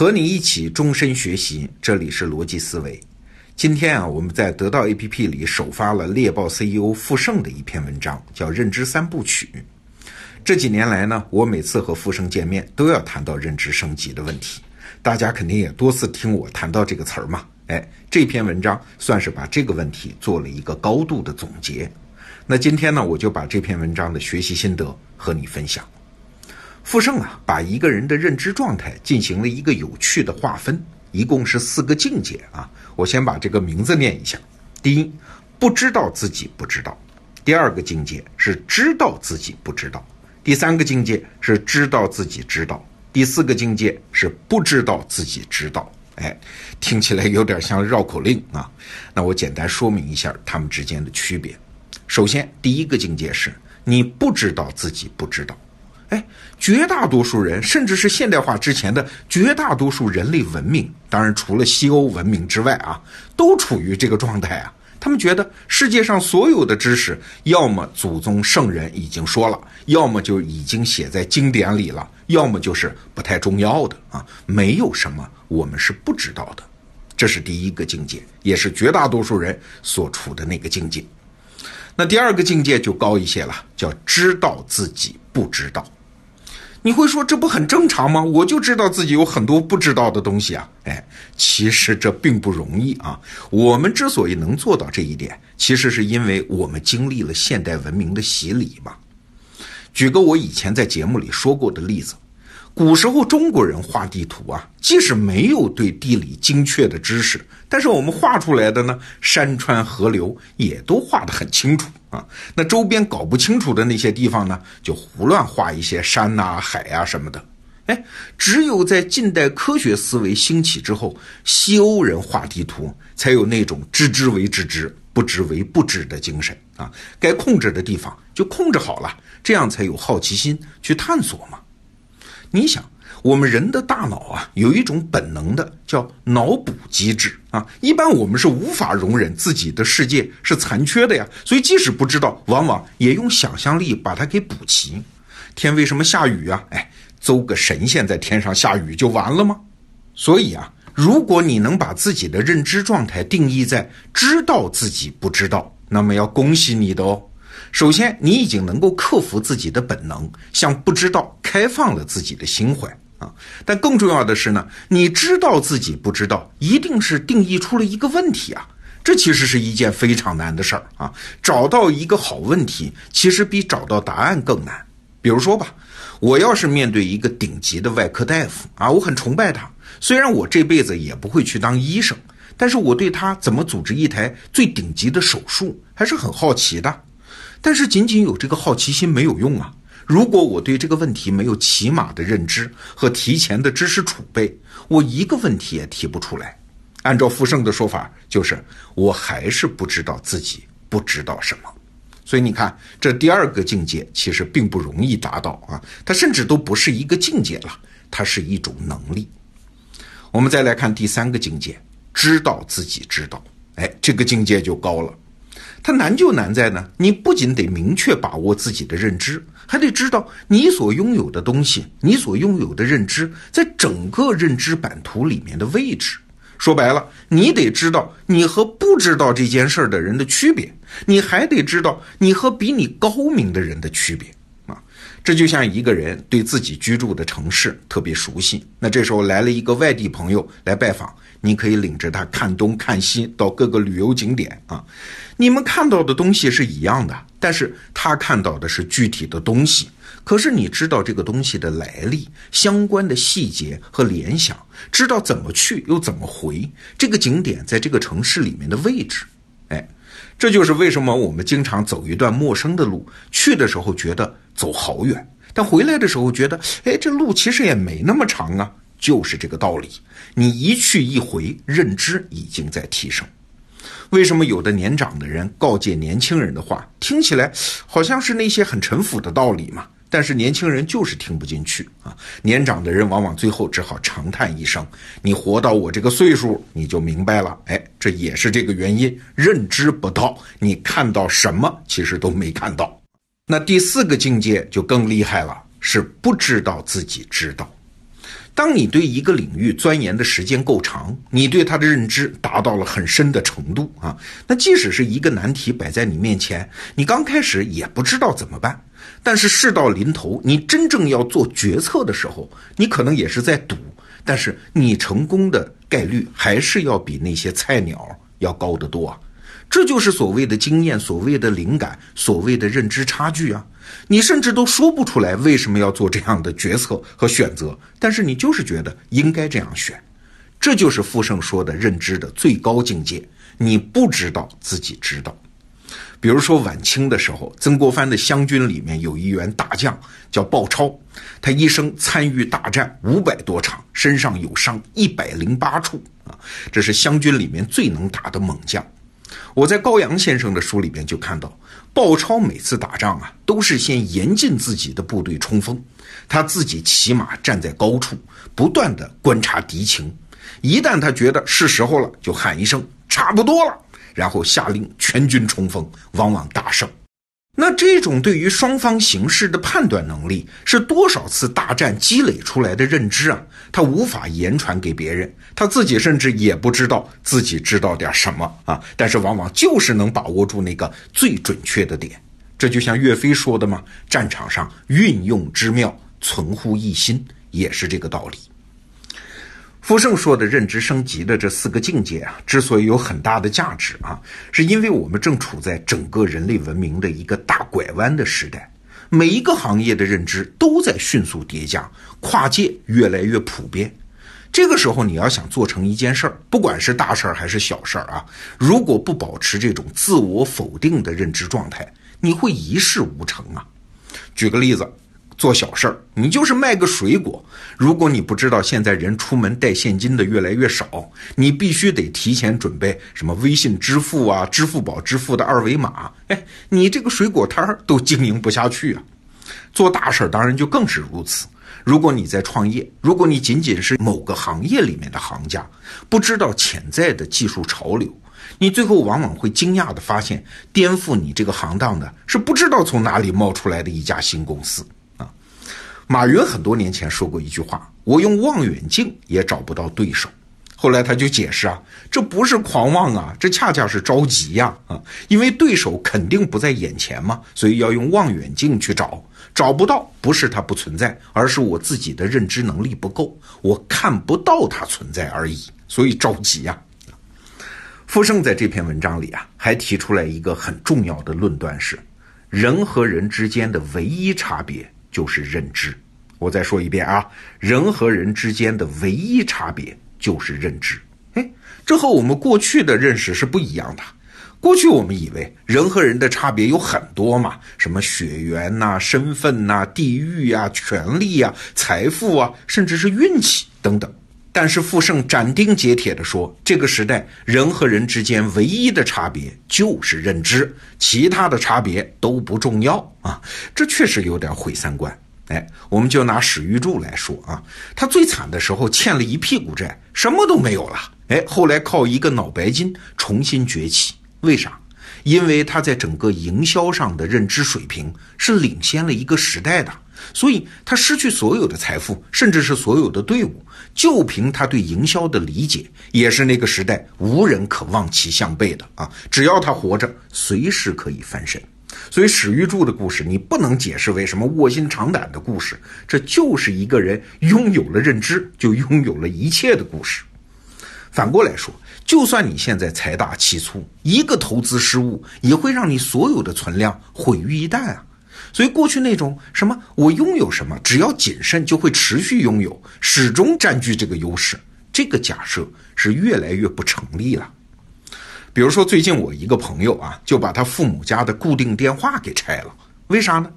和你一起终身学习，这里是逻辑思维。今天啊，我们在得到 APP 里首发了猎豹 CEO 傅盛的一篇文章，叫《认知三部曲》。这几年来呢，我每次和傅盛见面，都要谈到认知升级的问题。大家肯定也多次听我谈到这个词儿嘛。哎，这篇文章算是把这个问题做了一个高度的总结。那今天呢，我就把这篇文章的学习心得和你分享。傅盛啊，把一个人的认知状态进行了一个有趣的划分，一共是四个境界啊。我先把这个名字念一下：第一，不知道自己不知道；第二个境界是知道自己不知道；第三个境界是知道自己知道；第四个境界是不知道自己知道。哎，听起来有点像绕口令啊。那我简单说明一下他们之间的区别。首先，第一个境界是你不知道自己不知道。哎，绝大多数人，甚至是现代化之前的绝大多数人类文明，当然除了西欧文明之外啊，都处于这个状态啊。他们觉得世界上所有的知识，要么祖宗圣人已经说了，要么就已经写在经典里了，要么就是不太重要的啊。没有什么我们是不知道的，这是第一个境界，也是绝大多数人所处的那个境界。那第二个境界就高一些了，叫知道自己不知道。你会说这不很正常吗？我就知道自己有很多不知道的东西啊！哎，其实这并不容易啊。我们之所以能做到这一点，其实是因为我们经历了现代文明的洗礼嘛。举个我以前在节目里说过的例子。古时候中国人画地图啊，即使没有对地理精确的知识，但是我们画出来的呢，山川河流也都画得很清楚啊。那周边搞不清楚的那些地方呢，就胡乱画一些山呐、海呀什么的。哎，只有在近代科学思维兴起之后，西欧人画地图才有那种知之为知之，不知为不知的精神啊。该控制的地方就控制好了，这样才有好奇心去探索嘛。你想，我们人的大脑啊，有一种本能的叫脑补机制啊。一般我们是无法容忍自己的世界是残缺的呀，所以即使不知道，往往也用想象力把它给补齐。天为什么下雨啊？哎，邹个神仙在天上下雨就完了吗？所以啊，如果你能把自己的认知状态定义在知道自己不知道，那么要恭喜你的哦。首先，你已经能够克服自己的本能，向不知道开放了自己的心怀啊。但更重要的是呢，你知道自己不知道，一定是定义出了一个问题啊。这其实是一件非常难的事儿啊。找到一个好问题，其实比找到答案更难。比如说吧，我要是面对一个顶级的外科大夫啊，我很崇拜他，虽然我这辈子也不会去当医生，但是我对他怎么组织一台最顶级的手术还是很好奇的。但是仅仅有这个好奇心没有用啊！如果我对这个问题没有起码的认知和提前的知识储备，我一个问题也提不出来。按照傅盛的说法，就是我还是不知道自己不知道什么。所以你看，这第二个境界其实并不容易达到啊！它甚至都不是一个境界了，它是一种能力。我们再来看第三个境界，知道自己知道，哎，这个境界就高了。它难就难在呢，你不仅得明确把握自己的认知，还得知道你所拥有的东西，你所拥有的认知在整个认知版图里面的位置。说白了，你得知道你和不知道这件事儿的人的区别，你还得知道你和比你高明的人的区别啊。这就像一个人对自己居住的城市特别熟悉，那这时候来了一个外地朋友来拜访。你可以领着他看东看西，到各个旅游景点啊。你们看到的东西是一样的，但是他看到的是具体的东西。可是你知道这个东西的来历、相关的细节和联想，知道怎么去又怎么回，这个景点在这个城市里面的位置。哎，这就是为什么我们经常走一段陌生的路，去的时候觉得走好远，但回来的时候觉得，哎，这路其实也没那么长啊。就是这个道理，你一去一回，认知已经在提升。为什么有的年长的人告诫年轻人的话，听起来好像是那些很陈腐的道理嘛？但是年轻人就是听不进去啊！年长的人往往最后只好长叹一声：“你活到我这个岁数，你就明白了。”哎，这也是这个原因，认知不到，你看到什么其实都没看到。那第四个境界就更厉害了，是不知道自己知道。当你对一个领域钻研的时间够长，你对它的认知达到了很深的程度啊，那即使是一个难题摆在你面前，你刚开始也不知道怎么办。但是事到临头，你真正要做决策的时候，你可能也是在赌，但是你成功的概率还是要比那些菜鸟要高得多啊。这就是所谓的经验，所谓的灵感，所谓的认知差距啊！你甚至都说不出来为什么要做这样的决策和选择，但是你就是觉得应该这样选。这就是傅盛说的认知的最高境界。你不知道自己知道。比如说晚清的时候，曾国藩的湘军里面有一员大将叫鲍超，他一生参与大战五百多场，身上有伤一百零八处啊，这是湘军里面最能打的猛将。我在高阳先生的书里边就看到，鲍超每次打仗啊，都是先严禁自己的部队冲锋，他自己骑马站在高处，不断的观察敌情，一旦他觉得是时候了，就喊一声差不多了，然后下令全军冲锋，往往大胜。那这种对于双方形势的判断能力，是多少次大战积累出来的认知啊？他无法言传给别人，他自己甚至也不知道自己知道点什么啊！但是往往就是能把握住那个最准确的点。这就像岳飞说的嘛：“战场上运用之妙，存乎一心”，也是这个道理。傅盛说的认知升级的这四个境界啊，之所以有很大的价值啊，是因为我们正处在整个人类文明的一个大拐弯的时代，每一个行业的认知都在迅速叠加，跨界越来越普遍。这个时候，你要想做成一件事儿，不管是大事儿还是小事儿啊，如果不保持这种自我否定的认知状态，你会一事无成啊。举个例子。做小事儿，你就是卖个水果。如果你不知道现在人出门带现金的越来越少，你必须得提前准备什么微信支付啊、支付宝支付的二维码。哎，你这个水果摊儿都经营不下去啊。做大事儿当然就更是如此。如果你在创业，如果你仅仅是某个行业里面的行家，不知道潜在的技术潮流，你最后往往会惊讶的发现，颠覆你这个行当的是不知道从哪里冒出来的一家新公司。马云很多年前说过一句话：“我用望远镜也找不到对手。”后来他就解释啊，这不是狂妄啊，这恰恰是着急呀啊！因为对手肯定不在眼前嘛，所以要用望远镜去找。找不到不是它不存在，而是我自己的认知能力不够，我看不到它存在而已。所以着急呀。傅盛在这篇文章里啊，还提出来一个很重要的论断是：人和人之间的唯一差别。就是认知，我再说一遍啊，人和人之间的唯一差别就是认知。哎，这和我们过去的认识是不一样的。过去我们以为人和人的差别有很多嘛，什么血缘呐、身份呐、地域啊、权利啊、财富啊，甚至是运气等等。但是傅盛斩钉截铁地说，这个时代人和人之间唯一的差别就是认知，其他的差别都不重要啊！这确实有点毁三观。哎，我们就拿史玉柱来说啊，他最惨的时候欠了一屁股债，什么都没有了。哎，后来靠一个脑白金重新崛起，为啥？因为他在整个营销上的认知水平是领先了一个时代的。所以他失去所有的财富，甚至是所有的队伍，就凭他对营销的理解，也是那个时代无人可望其项背的啊！只要他活着，随时可以翻身。所以史玉柱的故事，你不能解释为什么卧薪尝胆的故事，这就是一个人拥有了认知，就拥有了一切的故事。反过来说，就算你现在财大气粗，一个投资失误，也会让你所有的存量毁于一旦啊！所以，过去那种什么我拥有什么，只要谨慎就会持续拥有，始终占据这个优势，这个假设是越来越不成立了。比如说，最近我一个朋友啊，就把他父母家的固定电话给拆了。为啥呢？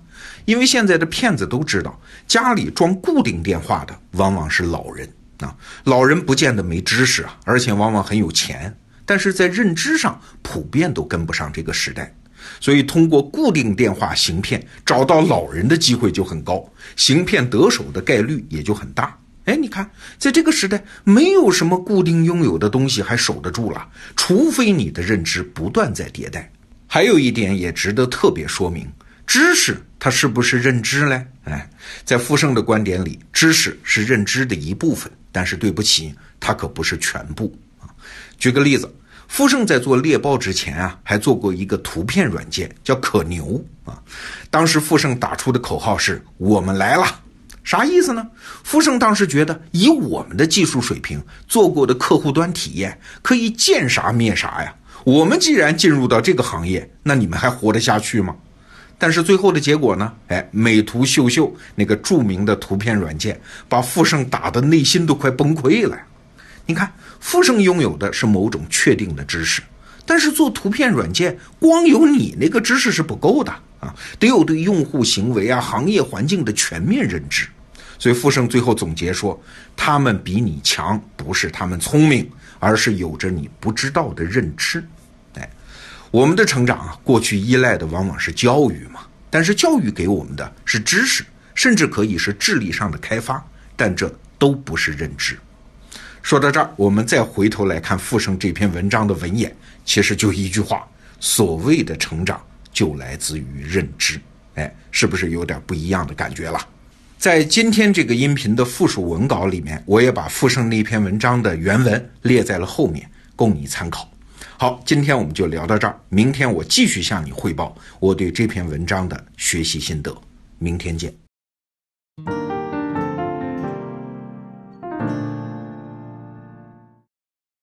因为现在的骗子都知道，家里装固定电话的往往是老人啊，老人不见得没知识啊，而且往往很有钱，但是在认知上普遍都跟不上这个时代。所以，通过固定电话行骗找到老人的机会就很高，行骗得手的概率也就很大。哎，你看，在这个时代，没有什么固定拥有的东西还守得住了，除非你的认知不断在迭代。还有一点也值得特别说明，知识它是不是认知嘞？哎，在傅盛的观点里，知识是认知的一部分，但是对不起，它可不是全部啊。举个例子，傅盛在做猎豹之前啊，还做过一个图片软件，叫可牛啊。当时傅盛打出的口号是“我们来了”，啥意思呢？傅盛当时觉得，以我们的技术水平做过的客户端体验，可以见啥灭啥呀。我们既然进入到这个行业，那你们还活得下去吗？但是最后的结果呢？哎，美图秀秀那个著名的图片软件，把富盛打的内心都快崩溃了。你看，富盛拥有的是某种确定的知识，但是做图片软件，光有你那个知识是不够的啊，得有对用户行为啊、行业环境的全面认知。所以富盛最后总结说，他们比你强，不是他们聪明，而是有着你不知道的认知。哎我们的成长啊，过去依赖的往往是教育嘛，但是教育给我们的是知识，甚至可以是智力上的开发，但这都不是认知。说到这儿，我们再回头来看傅盛这篇文章的文眼，其实就一句话：所谓的成长就来自于认知。哎，是不是有点不一样的感觉了？在今天这个音频的附属文稿里面，我也把傅盛那篇文章的原文列在了后面，供你参考。好，今天我们就聊到这儿。明天我继续向你汇报我对这篇文章的学习心得。明天见。